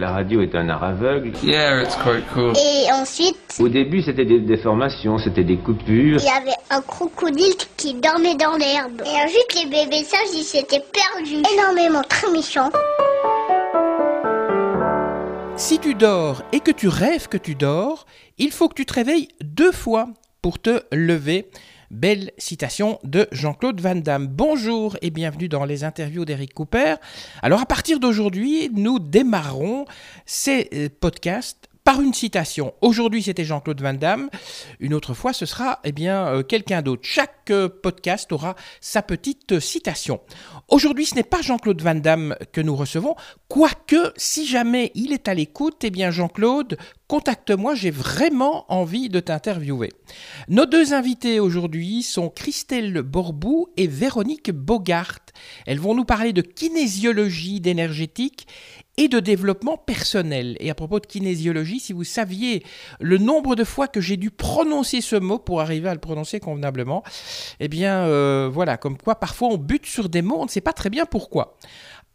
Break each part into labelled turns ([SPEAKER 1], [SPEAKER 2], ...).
[SPEAKER 1] La radio est un art aveugle.
[SPEAKER 2] Yeah, it's quite cool.
[SPEAKER 3] Et ensuite,
[SPEAKER 1] Au début, c'était des déformations, c'était des coupures.
[SPEAKER 3] il y avait un crocodile qui dormait dans l'herbe. Et ensuite, les bébés sages, ils s'étaient perdus. Énormément, très méchants.
[SPEAKER 4] Si tu dors et que tu rêves que tu dors, il faut que tu te réveilles deux fois pour te lever. Belle citation de Jean-Claude Van Damme. Bonjour et bienvenue dans les interviews d'Eric Cooper. Alors à partir d'aujourd'hui, nous démarrons ces euh, podcasts par une citation. Aujourd'hui, c'était Jean-Claude Van Damme. Une autre fois, ce sera eh bien euh, quelqu'un d'autre. Chaque euh, podcast aura sa petite citation. Aujourd'hui, ce n'est pas Jean-Claude Van Damme que nous recevons, quoique si jamais il est à l'écoute, eh bien Jean-Claude, contacte-moi, j'ai vraiment envie de t'interviewer. Nos deux invités aujourd'hui sont Christelle Borbou et Véronique Bogart. Elles vont nous parler de kinésiologie d'énergétique et de développement personnel. Et à propos de kinésiologie, si vous saviez le nombre de fois que j'ai dû prononcer ce mot pour arriver à le prononcer convenablement, eh bien euh, voilà, comme quoi parfois on bute sur des mots, on ne sait pas très bien pourquoi.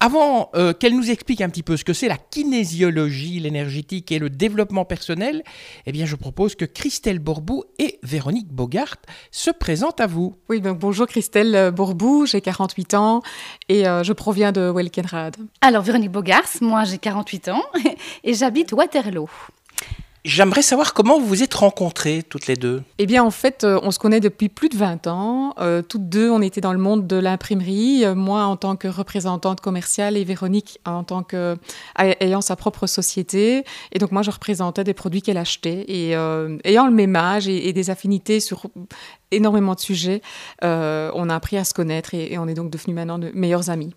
[SPEAKER 4] Avant euh, qu'elle nous explique un petit peu ce que c'est la kinésiologie, l'énergétique et le développement personnel, eh bien je propose que Christelle Borbou et Véronique Bogart se présentent à vous.
[SPEAKER 5] Oui, ben, bonjour Christelle Bourbou, j'ai 48 ans et euh, je proviens de Welkenrad.
[SPEAKER 6] Alors, Véronique Bogars, moi j'ai 48 ans et j'habite Waterloo.
[SPEAKER 4] J'aimerais savoir comment vous vous êtes rencontrées toutes les deux.
[SPEAKER 5] Eh bien, en fait, euh, on se connaît depuis plus de 20 ans. Euh, toutes deux, on était dans le monde de l'imprimerie. Euh, moi, en tant que représentante commerciale et Véronique en tant que ayant sa propre société. Et donc, moi, je représentais des produits qu'elle achetait. Et ayant le même âge et, des affinités sur énormément de sujets, on a appris à se connaître et, et on est donc devenus maintenant de meilleurs amis.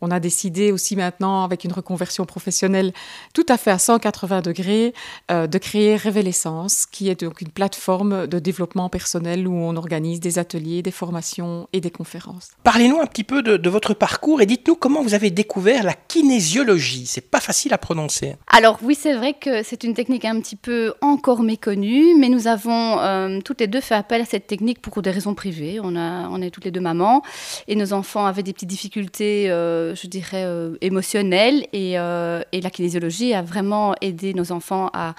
[SPEAKER 5] On a décidé aussi maintenant, avec une reconversion professionnelle tout à fait à 180 degrés, euh, de créer Révélessence, qui est donc une plateforme de développement personnel où on organise des ateliers, des formations et des conférences.
[SPEAKER 4] Parlez-nous un petit peu de, de votre parcours et dites-nous comment vous avez découvert la kinésiologie. C'est pas facile à prononcer.
[SPEAKER 6] Alors oui, c'est vrai que c'est une technique un petit peu encore méconnue, mais nous avons euh, toutes les deux fait appel à cette technique pour des raisons privées. On, a, on est toutes les deux mamans et nos enfants avaient des petites difficultés, euh, je dirais, euh, émotionnelles et, euh, et la kinésiologie a vraiment aidé nos enfants à,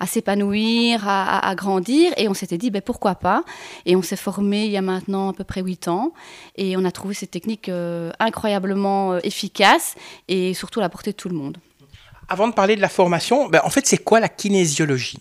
[SPEAKER 6] à s'épanouir, à, à- grandir. Et on s'était dit, ben, pourquoi pas? Et on s'est formé il y a maintenant à peu près 8 ans et on a trouvé cette technique euh, incroyablement euh, efficace et surtout à la portée de tout le monde.
[SPEAKER 4] Avant de parler de la formation, ben, en fait, c'est quoi la kinésiologie?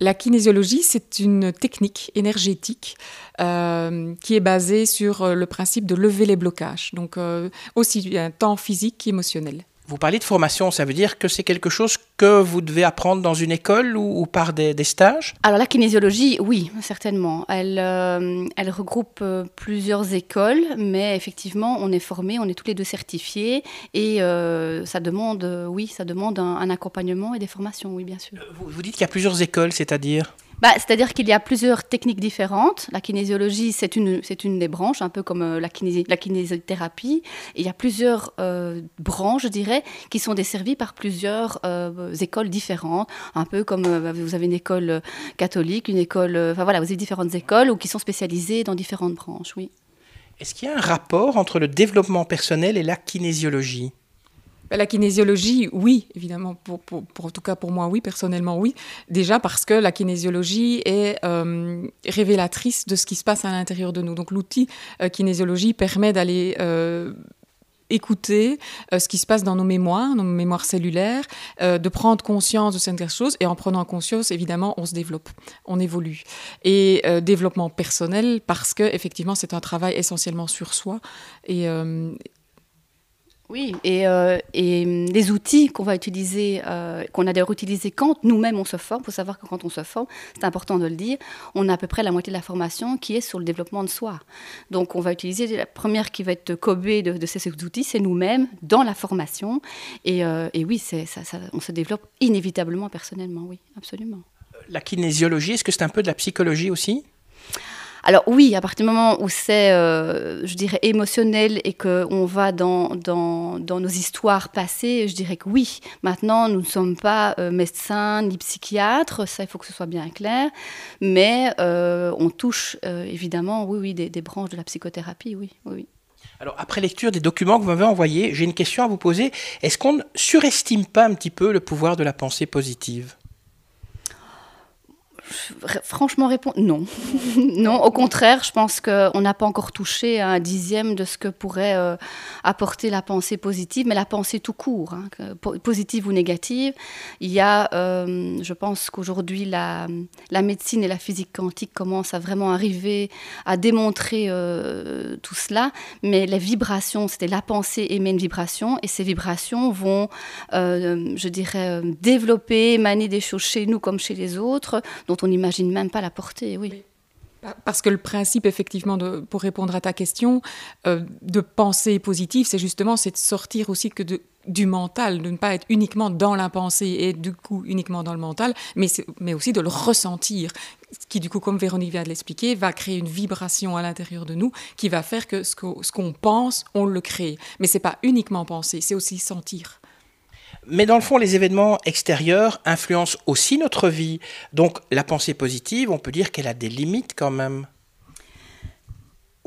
[SPEAKER 5] La kinésiologie, c'est une technique énergétique euh, qui est basée sur euh, le principe de lever les blocages, donc euh, aussi bien tant physique qu'émotionnel.
[SPEAKER 4] Vous parlez de formation, ça veut dire que c'est quelque chose que vous devez apprendre dans une école ou, ou par des, des stages
[SPEAKER 6] Alors la kinésiologie, oui, certainement. Elle, euh, elle regroupe euh, plusieurs écoles, mais effectivement, on est formé, on est tous les deux certifiés, et euh, ça demande, oui, ça demande un, un accompagnement et des formations, oui, bien sûr.
[SPEAKER 4] vous, vous dites qu'il y a plusieurs écoles, c'est-à-dire?
[SPEAKER 6] Bah, C'est-à-dire qu'il y a plusieurs techniques différentes. La kinésiologie, c'est une, une des branches, un peu comme euh, la, kinési-. Et il y a plusieurs euh, branches, je dirais, qui sont desservies par plusieurs euh, écoles différentes. Un peu comme euh, vous avez une école catholique, une école... Enfin voilà, vous avez différentes écoles ou qui sont spécialisées dans différentes branches, oui.
[SPEAKER 4] Est-ce qu'il y a un rapport entre le développement personnel et la kinésiologie?
[SPEAKER 5] La kinésiologie, oui, évidemment, pour, en tout cas pour moi, oui, personnellement, oui. Déjà parce que la kinésiologie est euh, révélatrice de ce qui se passe à l'intérieur de nous. Donc l'outil euh, kinésiologie permet d'aller euh, écouter ce qui se passe dans nos mémoires, nos mémoires cellulaires, de prendre conscience de certaines choses. Et en prenant conscience, évidemment, on se développe, on évolue. Et développement personnel parce que effectivement, c'est un travail essentiellement sur soi. Et,
[SPEAKER 6] Oui, et, euh, hum, les outils qu'on va utiliser, euh, qu'on a d'ailleurs utilisés quand nous-mêmes on se forme, il faut savoir que quand on se forme, c'est important de le dire, on a à peu près la moitié de la formation qui est sur le développement de soi. Donc on va utiliser la première qui va être cobée de, ces outils, c'est nous-mêmes dans la formation. Et, euh, oui, ça, ça- on se développe inévitablement personnellement, oui, absolument.
[SPEAKER 4] La kinésiologie, est-ce que c'est un peu de la psychologie aussi?
[SPEAKER 6] Alors oui, à partir du moment où c'est, euh, je dirais, émotionnel et qu'on va dans, nos histoires passées, je dirais que oui. Maintenant, nous ne sommes pas euh, médecins ni psychiatres, ça il faut que ce soit bien clair, mais euh, on touche évidemment, oui, oui, des, branches de la psychothérapie, oui, oui. oui.
[SPEAKER 4] Alors, après lecture des documents que vous m'avez envoyés, j'ai une question à vous poser. Est-ce qu'on ne surestime pas un petit peu le pouvoir de la pensée positive?
[SPEAKER 6] Franchement, répondre non. non, au contraire, je pense qu'on n'a pas encore touché à un dixième de ce que pourrait euh, apporter la pensée positive, mais la pensée tout court, hein, positive ou négative. Il y a, euh, je pense qu'aujourd'hui, la, médecine et la physique quantique commencent à vraiment arriver à démontrer euh, tout cela, mais les vibrations, c'était la pensée émet une vibration, et ces vibrations vont, je dirais, développer, émaner des choses chez nous comme chez les autres, on n'imagine même pas la portée, oui.
[SPEAKER 5] Parce que le principe, effectivement, pour répondre à ta question, euh, de pensée positive, c'est justement c'est de sortir aussi que du mental, de ne pas être uniquement dans la pensée et du coup uniquement dans le mental, mais, mais aussi de le ressentir, ce qui du coup, comme Véronique vient de l'expliquer, va créer une vibration à l'intérieur de nous qui va faire que ce qu'on pense, on le crée. Mais c'est pas uniquement penser, c'est aussi sentir.
[SPEAKER 4] Mais dans le fond, les événements extérieurs influencent aussi notre vie. Donc la pensée positive, on peut dire qu'elle a des limites quand même.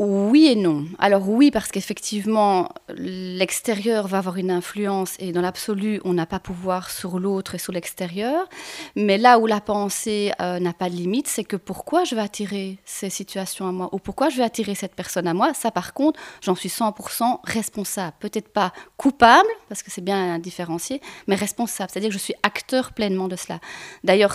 [SPEAKER 6] Oui et non. Alors oui, parce qu'effectivement, l'extérieur va avoir une influence et dans l'absolu, on n'a pas pouvoir sur l'autre et sur l'extérieur. Mais là où la pensée euh, n'a pas de limite, c'est que pourquoi je vais attirer ces situations à moi ou pourquoi je vais attirer cette personne à moi, ça par contre, j'en suis 100% responsable. Peut-être pas coupable, parce que c'est bien à différencier, mais responsable. C'est-à-dire que je suis acteur pleinement de cela. D'ailleurs,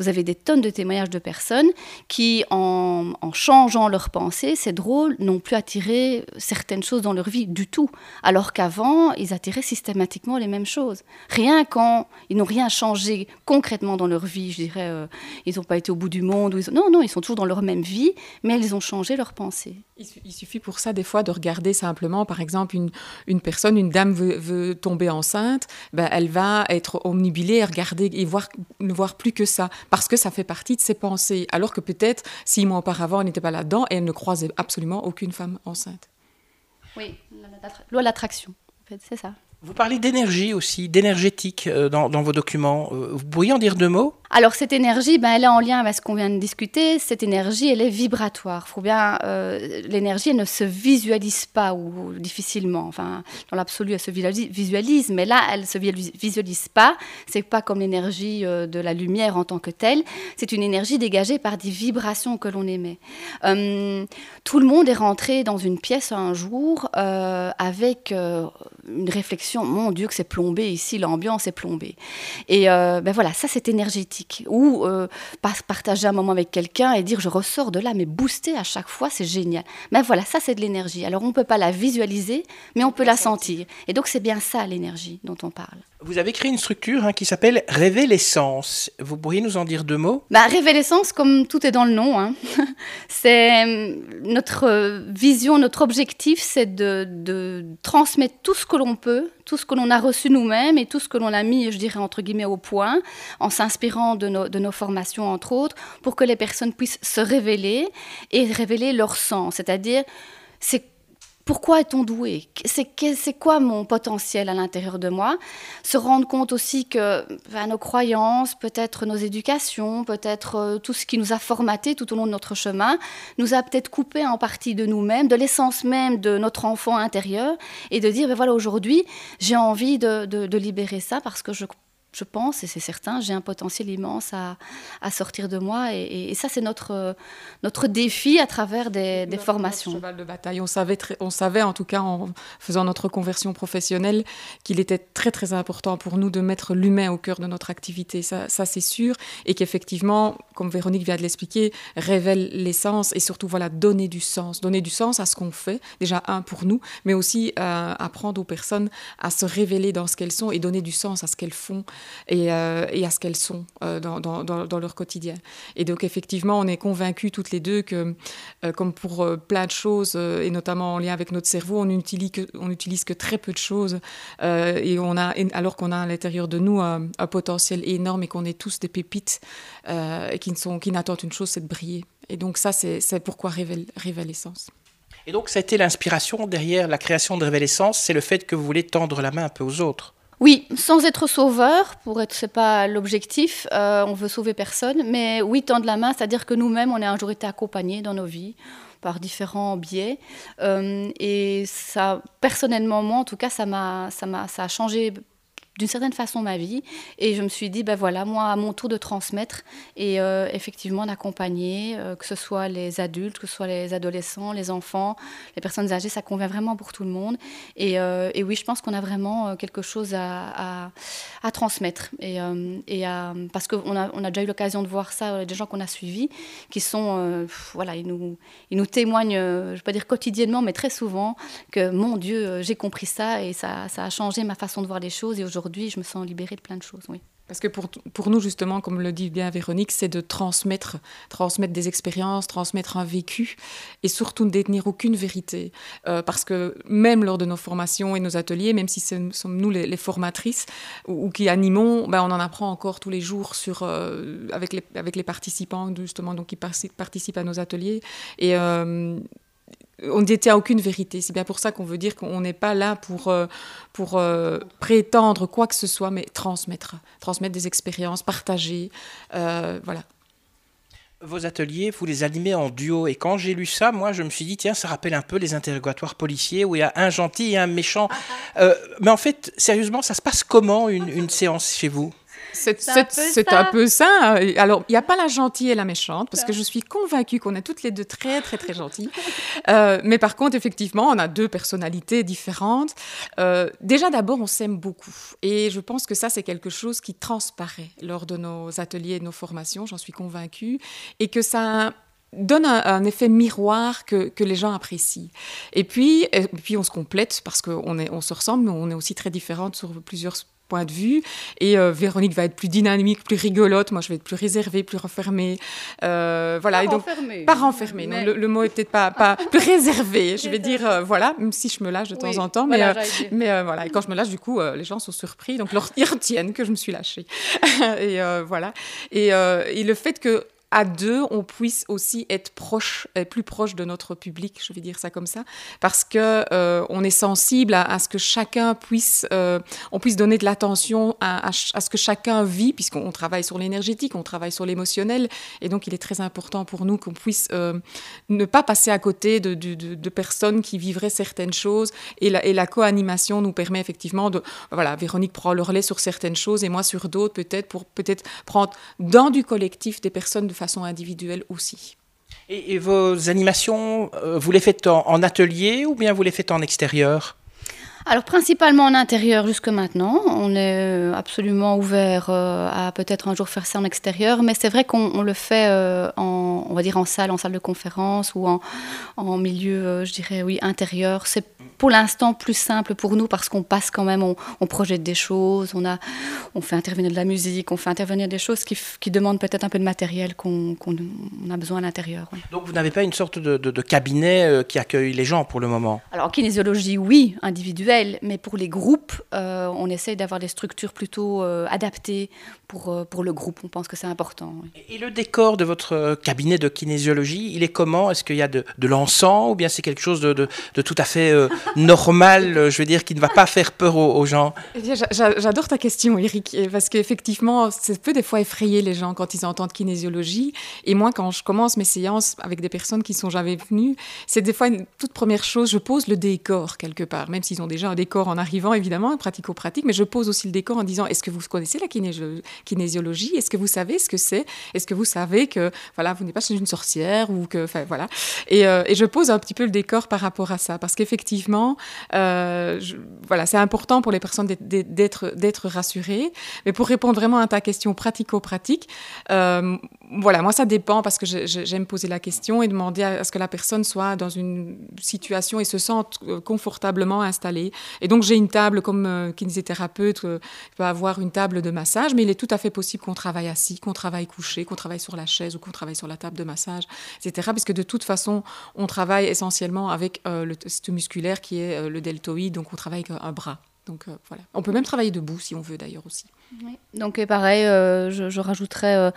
[SPEAKER 6] vous avez des tonnes de témoignages de personnes qui, en, en changeant leur pensée, c'est drôle, n'ont plus attiré certaines choses dans leur vie du tout, alors qu'avant, ils attiraient systématiquement les mêmes choses. Rien quand ils n'ont rien changé concrètement dans leur vie, je dirais, euh, ils n'ont pas été au bout du monde, non, non, ils sont toujours dans leur même vie, mais ils ont changé leur pensée.
[SPEAKER 5] Il, suffit pour ça des fois de regarder simplement, par exemple, une, personne, une dame veut, tomber enceinte, ben, elle va être omnibilée regarder et voir, ne voir plus que ça, parce que ça fait partie de ses pensées, alors que peut-être six mois auparavant, elle n'était pas là-dedans et elle ne croisait absolument aucune femme enceinte.
[SPEAKER 6] Oui, loi de l'attraction, en fait, c'est ça.
[SPEAKER 4] Vous parlez d'énergie aussi, d'énergétique euh, dans, dans, vos documents. Euh, vous pourriez en dire deux mots?
[SPEAKER 6] Alors cette énergie, ben, elle est en lien avec ce qu'on vient de discuter. Cette énergie, elle est vibratoire. Faut bien, euh, l'énergie, elle ne se visualise pas ou, difficilement. Enfin, dans l'absolu, elle se visualise, mais là, elle se visualise pas. C'est pas comme l'énergie euh, de la lumière en tant que telle. C'est une énergie dégagée par des vibrations que l'on émet. Euh, tout le monde est rentré dans une pièce un jour avec une réflexion. Mon Dieu, que c'est plombé ici, l'ambiance est plombée. Et ben voilà, ça c'est énergétique ou euh, partager un moment avec quelqu'un et dire je ressors de là, mais booster à chaque fois, c'est génial. Mais voilà, ça c'est de l'énergie. Alors on ne peut pas la visualiser, mais on peut la sentir. Et donc c'est bien ça l'énergie dont on parle.
[SPEAKER 4] Vous avez créé une structure hein, qui s'appelle Révélessence. Vous pourriez nous en dire deux mots?
[SPEAKER 6] Bah, Révélessence, comme tout est dans le nom, hein. c'est euh, notre vision, notre objectif, c'est de, de, transmettre tout ce que l'on peut, tout ce que l'on a reçu nous-mêmes et tout ce que l'on a mis, je dirais, entre guillemets, au point, en s'inspirant de nos, formations, entre autres, pour que les personnes puissent se révéler et révéler leur sens. C'est-à-dire, c'est pourquoi est-on doué? C'est quoi mon potentiel à l'intérieur de moi? Se rendre compte aussi que nos croyances, peut-être nos éducations, peut-être euh, tout ce qui nous a formaté tout au long de notre chemin, nous a peut-être coupé en partie de nous-mêmes, de l'essence même de notre enfant intérieur, et de dire, ben voilà, aujourd'hui, j'ai envie de libérer ça parce que je je pense, et c'est certain, j'ai un potentiel immense à, sortir de moi. Et, ça, c'est notre, notre défi à travers des, formations.
[SPEAKER 5] cheval de bataille. On savait, on savait, en tout cas, en faisant notre conversion professionnelle, qu'il était très, très important pour nous de mettre l'humain au cœur de notre activité. Ça, c'est sûr. Et qu'effectivement, comme Véronique vient de l'expliquer, révèle l'essence et surtout, voilà, donner du sens. Donner du sens à ce qu'on fait, déjà, un, pour nous, mais aussi euh, apprendre aux personnes à se révéler dans ce qu'elles sont et donner du sens à ce qu'elles font et, euh, et à ce qu'elles sont euh, dans, leur quotidien. Et donc effectivement, on est convaincus toutes les deux que, euh, comme pour plein de choses, et notamment en lien avec notre cerveau, on n'utilise que, très peu de choses, et on a, alors qu'on a à l'intérieur de nous un, potentiel énorme et qu'on est tous des pépites et qui, n'attendent une chose, c'est de briller. Et donc ça, c'est, pourquoi révèle, Révélessence.
[SPEAKER 4] Et donc, ça a été l'inspiration derrière la création de Révélessence, c'est le fait que vous voulez tendre la main un peu aux autres.
[SPEAKER 6] Oui, sans être sauveur, pour être, c'est pas l'objectif, euh, on veut sauver personne, mais oui, tendre la main, c'est-à-dire que nous-mêmes, on a un jour été accompagnés dans nos vies par différents biais. et ça, personnellement, moi, en tout cas, ça m'a, ça m'a, ça a changé d'une certaine façon ma vie. Et je me suis dit, ben voilà, moi, à mon tour de transmettre et euh, effectivement d'accompagner, euh, que ce soit les adultes, que ce soit les adolescents, les enfants, les personnes âgées, ça convient vraiment pour tout le monde. Et, euh, et oui, je pense qu'on a vraiment quelque chose à, à, transmettre. Et, et parce qu'on a, on a déjà eu l'occasion de voir ça, des gens qu'on a suivis, qui sont, voilà, ils nous, ils nous témoignent, je ne vais pas dire quotidiennement, mais très souvent, que mon Dieu, j'ai compris ça et ça, ça a changé ma façon de voir les choses. Et aujourd'hui, je me sens libérée de plein de choses, oui.
[SPEAKER 5] Parce que pour, pour nous, justement, comme le dit bien Véronique, c'est de transmettre, transmettre des expériences, transmettre un vécu et surtout ne détenir aucune vérité. Euh, parce que même lors de nos formations et nos ateliers, même si ce sommes nous les, formatrices ou, qui animons, ben, on en apprend encore tous les jours sur, euh, avec, les, avec les participants, justement, donc, qui participent à nos ateliers. Et. Euh, on ne détient aucune vérité. C'est bien pour ça qu'on veut dire qu'on n'est pas là pour, euh, pour euh, prétendre quoi que ce soit, mais transmettre, transmettre des expériences, partager, euh, voilà.
[SPEAKER 4] Vos ateliers, vous les animez en duo. Et quand j'ai lu ça, moi, je me suis dit, tiens, ça rappelle un peu les interrogatoires policiers où il y a un gentil et un méchant. mais en fait, sérieusement, ça se passe comment une séance chez vous?
[SPEAKER 5] C'est un, peu ça. Alors, il n'y a pas la gentille et la méchante, parce que je suis convaincue qu'on est toutes les deux très, très, très gentilles. Euh, mais par contre, effectivement, on a deux personnalités différentes. Euh, déjà, d'abord, on s'aime beaucoup. Et je pense que ça, c'est quelque chose qui transparaît lors de nos ateliers et de nos formations, j'en suis convaincue. Et que ça donne un, effet miroir que, que, les gens apprécient. Et puis, et puis on se complète parce qu'on on se ressemble, mais on est aussi très différentes sur plusieurs point de vue. Et euh, Véronique va être plus dynamique, plus rigolote. Moi, je vais être plus réservée, plus refermée.
[SPEAKER 6] Euh, voilà. Pas et donc, renfermée.
[SPEAKER 5] Pas renfermée. le, mot est peut-être pas, pas plus réservé. Je vais dire, euh, voilà, même si je me lâche de temps en temps. Mais, mais voilà. Et quand je me lâche, du coup, les gens sont surpris. Donc, ils retiennent que je me suis lâchée. et voilà. Et, et le fait que à deux, on puisse aussi être proche, plus proche de notre public, je vais dire ça comme ça, parce que euh, on est sensible à, ce que chacun puisse, euh, on puisse donner de l'attention à, ce que chacun vit, puisqu'on travaille sur l'énergétique, on travaille sur l'émotionnel, et donc il est très important pour nous qu'on puisse euh, ne pas passer à côté de, de, personnes qui vivraient certaines choses, et la, et la co-animation nous permet effectivement de, voilà, Véronique prend le relais sur certaines choses et moi sur d'autres, peut-être pour peut-être prendre dans du collectif des personnes de individuelle aussi.
[SPEAKER 4] Et, vos animations, euh, vous les faites en, atelier ou bien vous les faites en extérieur?
[SPEAKER 6] Alors principalement en intérieur jusque maintenant. On est euh, absolument ouvert euh, à peut-être un jour faire ça en extérieur, mais c'est vrai qu'on le fait en, on va dire en salle, en salle de conférence ou en, en milieu, je dirais oui, intérieur. C'est pour l'instant plus simple pour nous parce qu'on passe quand même, on, projette des choses, on, a, on fait intervenir de la musique, on fait intervenir des choses qui, qui demandent peut-être un peu de matériel qu'on a besoin à l'intérieur.
[SPEAKER 4] Donc vous n'avez pas une sorte de, de, cabinet euh, qui accueille les gens pour le moment?
[SPEAKER 6] Alors en kinésiologie, oui, individuelle, mais pour les groupes, euh, on essaye d'avoir des structures plutôt euh, adaptées pour, pour le groupe. On pense que c'est important.
[SPEAKER 4] Et le décor de votre cabinet de kinésiologie, il est comment? Est-ce qu'il y a de, de l'encens ou bien c'est quelque chose de, de, tout à fait normal, euh, je veux dire, qui ne va pas faire peur aux, gens?
[SPEAKER 5] Eh J'adore ta question, Eric, parce qu'effectivement, ça peut des fois effrayer les gens quand ils entendent kinésiologie. Et moi, quand je commence mes séances avec des personnes qui sont jamais venues, c'est des fois une toute première chose, je pose le décor quelque part, même s'ils ont déjà un décor en arrivant, évidemment, pratico-pratique, mais je pose aussi le décor en disant, est-ce que vous connaissez la kinésiologie? Est-ce que vous savez ce que c'est? Est-ce que vous savez que, voilà, vous n'êtes pas chez une sorcière ou que, voilà. Et, euh, et je pose un petit peu le décor par rapport à ça, parce qu'effectivement, euh, voilà, c'est important pour les personnes d'être rassurées. Mais pour répondre vraiment à ta question pratico-pratique, euh, voilà, moi ça dépend parce que j'aime poser la question et demander à, ce que la personne soit dans une situation et se sente euh, confortablement installée. Et donc j'ai une table comme euh, kinésithérapeute, euh, peut avoir une table de massage, mais il est tout à fait possible qu'on travaille assis, qu'on travaille couché, qu'on travaille sur la chaise ou qu'on travaille sur la table de massage, etc. Puisque de toute façon, on travaille essentiellement avec le test musculaire qui est le deltoïde, donc on travaille avec un bras. Donc voilà. On peut même travailler debout si on veut d'ailleurs aussi.
[SPEAKER 6] Donc pareil, euh, je, rajouterais euh,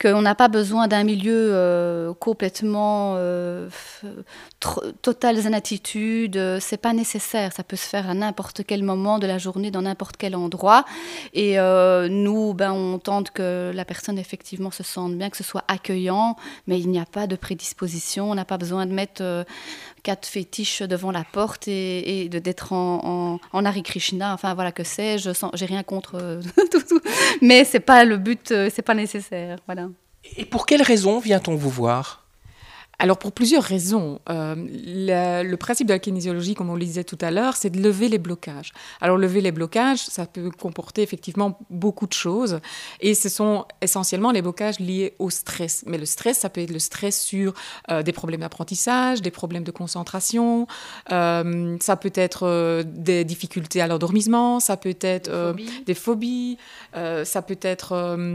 [SPEAKER 6] qu'on n'a pas besoin d'un milieu euh, complètement total zen attitude. C'est pas nécessaire. Ça peut se faire à n'importe quel moment de la journée, dans n'importe quel endroit. Et nous, ben, on tente que la personne effectivement se sente bien, que ce soit accueillant, mais il n'y a pas de prédisposition. On n'a pas besoin de mettre quatre fétiches devant la porte et, d'être en, en, Hare Krishna. Enfin voilà que sais-je. J'ai rien contre tout, tout, mais c'est pas le but, euh, c'est pas nécessaire. Voilà.
[SPEAKER 4] Et pour quelles raisons vient-on vous voir?
[SPEAKER 5] Alors pour plusieurs raisons. Euh, le, principe de la kinésiologie, comme on le disait tout à l'heure, c'est de lever les blocages. Alors lever les blocages, ça peut comporter effectivement beaucoup de choses, et ce sont essentiellement les blocages liés au stress. Mais le stress, ça peut être le stress sur euh, des problèmes d'apprentissage, des problèmes de concentration, euh, ça peut être des difficultés à l'endormissement, ça peut être des phobies, ça peut être,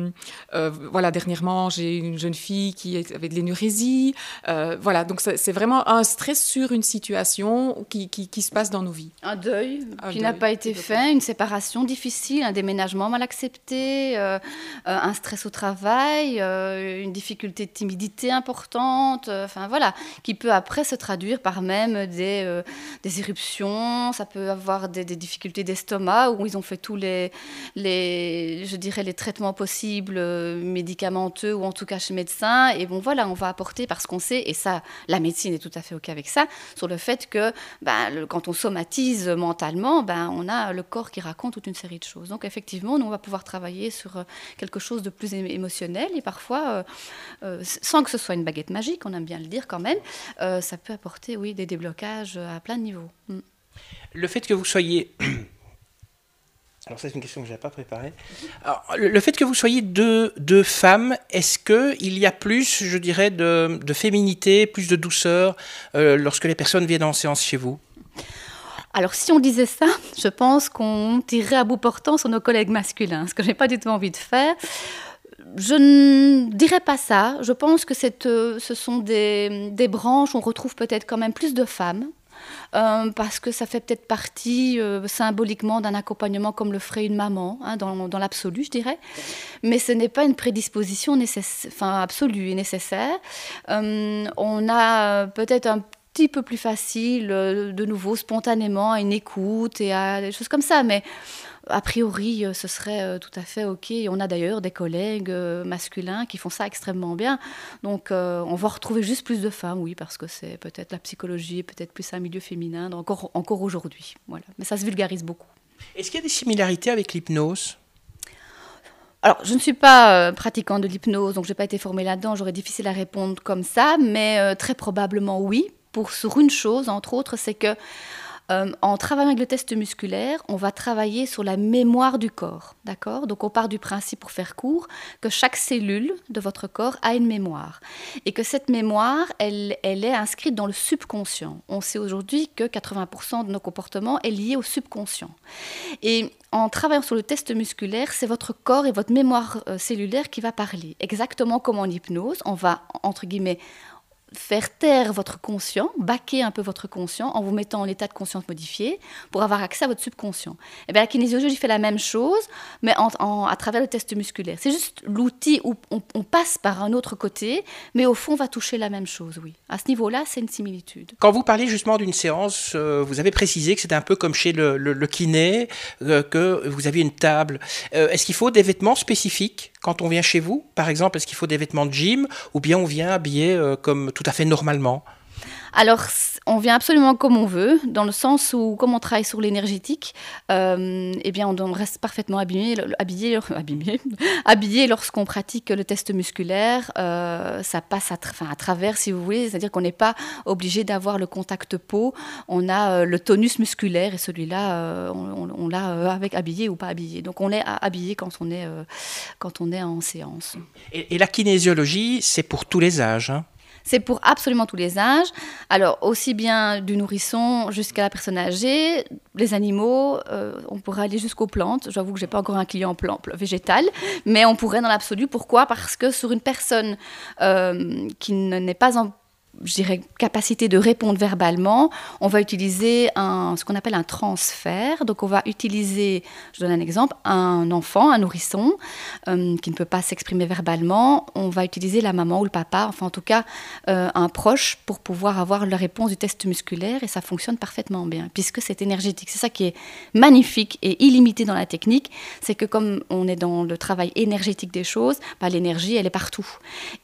[SPEAKER 5] voilà, dernièrement j'ai une jeune fille qui avait de l'énurésie. Euh, voilà, donc c'est vraiment un stress sur une situation qui, qui, se passe dans nos vies.
[SPEAKER 6] Un deuil qui n'a pas été fait, une séparation difficile, un déménagement mal accepté, euh, euh, un stress au travail, une difficulté de timidité importante, enfin voilà, qui peut après se traduire par même des, des éruptions, ça peut avoir des, des difficultés d'estomac où ils ont fait tous les, les, je dirais, les traitements possibles médicamenteux ou en tout cas chez médecin. Et bon voilà, on va apporter parce qu'on sait et ça, la médecine est tout à fait OK avec ça, sur le fait que ben, quand on somatise mentalement, ben, on a le corps qui raconte toute une série de choses. Donc effectivement, nous, on va pouvoir travailler sur euh, quelque chose de plus émotionnel et parfois, euh, euh, sans que ce soit une baguette magique, on aime bien le dire quand même, ça peut apporter oui, des déblocages à plein de niveaux. Mm.
[SPEAKER 4] Le fait que vous soyez alors ça c'est une question que je n'avais pas préparée. Alors, le fait que vous soyez deux, deux femmes, est-ce qu'il y a plus, je dirais, de, de féminité, plus de douceur euh, lorsque les personnes viennent en séance chez vous?
[SPEAKER 6] Alors, si on disait ça, je pense qu'on tirerait à bout portant sur nos collègues masculins, ce que je n'ai pas du tout envie de faire. Je ne dirais pas ça. Je pense que cette, euh, ce sont des, des branches où on retrouve peut-être quand même plus de femmes euh, parce que ça fait peut-être partie euh, symboliquement d'un accompagnement comme le ferait une maman, hein, dans, l'absolu, je dirais. Mais ce n'est pas une prédisposition enfin, absolue et nécessaire. Euh, on a peut-être un petit peu plus facile, de nouveau, spontanément, à une écoute et à des choses comme ça, mais a priori, euh, ce serait euh, tout à fait OK. on a d'ailleurs des collègues euh, masculins qui font ça extrêmement bien. Donc, on va retrouver juste plus de femmes, oui, parce que c'est peut-être la psychologie, peut-être plus un milieu féminin, encore, encore aujourd'hui. Voilà. Mais ça se vulgarise beaucoup.
[SPEAKER 4] Est-ce qu'il y a des similarités avec l'hypnose?
[SPEAKER 6] Alors, je ne suis pas pratiquante de l'hypnose, donc je n'ai pas été formée là-dedans, j'aurais difficile à répondre comme ça, mais très probablement oui, pour sur une chose, entre autres, c'est que euh, en travaillant avec le test musculaire, on va travailler sur la mémoire du corps. D'accord? Donc on part du principe, pour faire court, que chaque cellule de votre corps a une mémoire. Et que cette mémoire, elle, elle est inscrite dans le subconscient. On sait aujourd'hui que 80% de nos comportements est lié au subconscient. Et en travaillant sur le test musculaire, c'est votre corps et votre mémoire euh, cellulaire qui va parler. Exactement comme en hypnose, on va, entre guillemets, faire taire votre conscient, baquer un peu votre conscient en vous mettant en état de conscience modifié pour avoir accès à votre subconscient. Et eh bien, la kinésiologie fait la même chose, mais à travers le test musculaire. C'est juste l'outil où on, passe par un autre côté, mais au fond, on va toucher la même chose, oui. À ce niveau-là, c'est une similitude.
[SPEAKER 4] Quand vous parlez justement d'une séance, euh, vous avez précisé que c'était un peu comme chez le, kiné, euh, que vous aviez une table. Euh, est-ce qu'il faut des vêtements spécifiques quand on vient chez vous Par exemple, est-ce qu'il faut des vêtements de gym ou bien on vient habillé comme tout à fait normalement?
[SPEAKER 6] Alors, on vient absolument comme on veut, dans le sens où, comme on travaille sur l'énergétique, euh, eh bien, on reste parfaitement habillé, habillé, lorsqu'on pratique le test musculaire. Euh, ça passe à, travers, si vous voulez, c'est-à-dire qu'on n'est pas obligé d'avoir le contact peau. On a euh, le tonus musculaire et celui-là, on, l'a avec habillé ou pas habillé. Donc, on est habillé quand on est, quand on est en séance.
[SPEAKER 4] Et, et la kinésiologie, c'est pour tous les âges hein?
[SPEAKER 6] C'est pour absolument tous les âges. Alors, aussi bien du nourrisson jusqu'à la personne âgée, les animaux, euh, on pourrait aller jusqu'aux plantes. J'avoue que j'ai pas encore un client plan, végétal, mais on pourrait dans l'absolu. Pourquoi? Parce que sur une personne euh, qui n'est pas en je dirais, capacité de répondre verbalement, on va utiliser un, ce qu'on appelle un transfert. Donc, on va utiliser, je donne un exemple, un enfant, un nourrisson, euh, qui ne peut pas s'exprimer verbalement. On va utiliser la maman ou le papa, enfin, en tout cas, euh, un proche, pour pouvoir avoir la réponse du test musculaire. Et ça fonctionne parfaitement bien, puisque c'est énergétique. C'est ça qui est magnifique et illimité dans la technique. C'est que, comme on est dans le travail énergétique des choses, bah, l'énergie, elle est partout.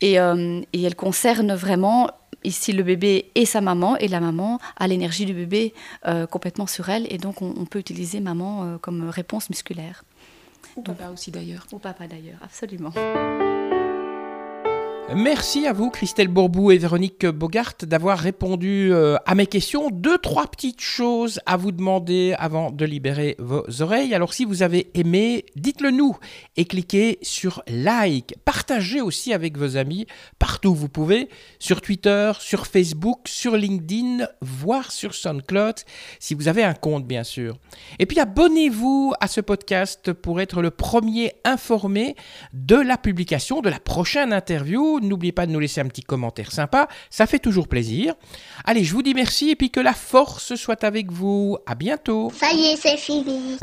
[SPEAKER 6] Et, euh, et elle concerne vraiment ici le bébé et sa maman, et la maman a l'énergie du bébé euh, complètement sur elle, et donc on, peut utiliser maman euh, comme réponse musculaire.
[SPEAKER 5] Ou papa aussi d'ailleurs.
[SPEAKER 6] Ou papa d'ailleurs, absolument.
[SPEAKER 4] Merci à vous, Christelle Bourbou et Véronique Bogart, d'avoir répondu euh, à mes questions. Deux, trois petites choses à vous demander avant de libérer vos oreilles. Alors, si vous avez aimé, dites-le nous et cliquez sur like. Partagez aussi avec vos amis partout où vous pouvez, sur Twitter, sur Facebook, sur LinkedIn, voire sur SoundCloud, si vous avez un compte, bien sûr. Et puis, abonnez-vous à ce podcast pour être le premier informé de la publication de la prochaine interview N'oubliez pas de nous laisser un petit commentaire sympa, ça fait toujours plaisir. Allez, je vous dis merci et puis que la force soit avec vous. À bientôt.
[SPEAKER 3] Ça y est, c'est fini.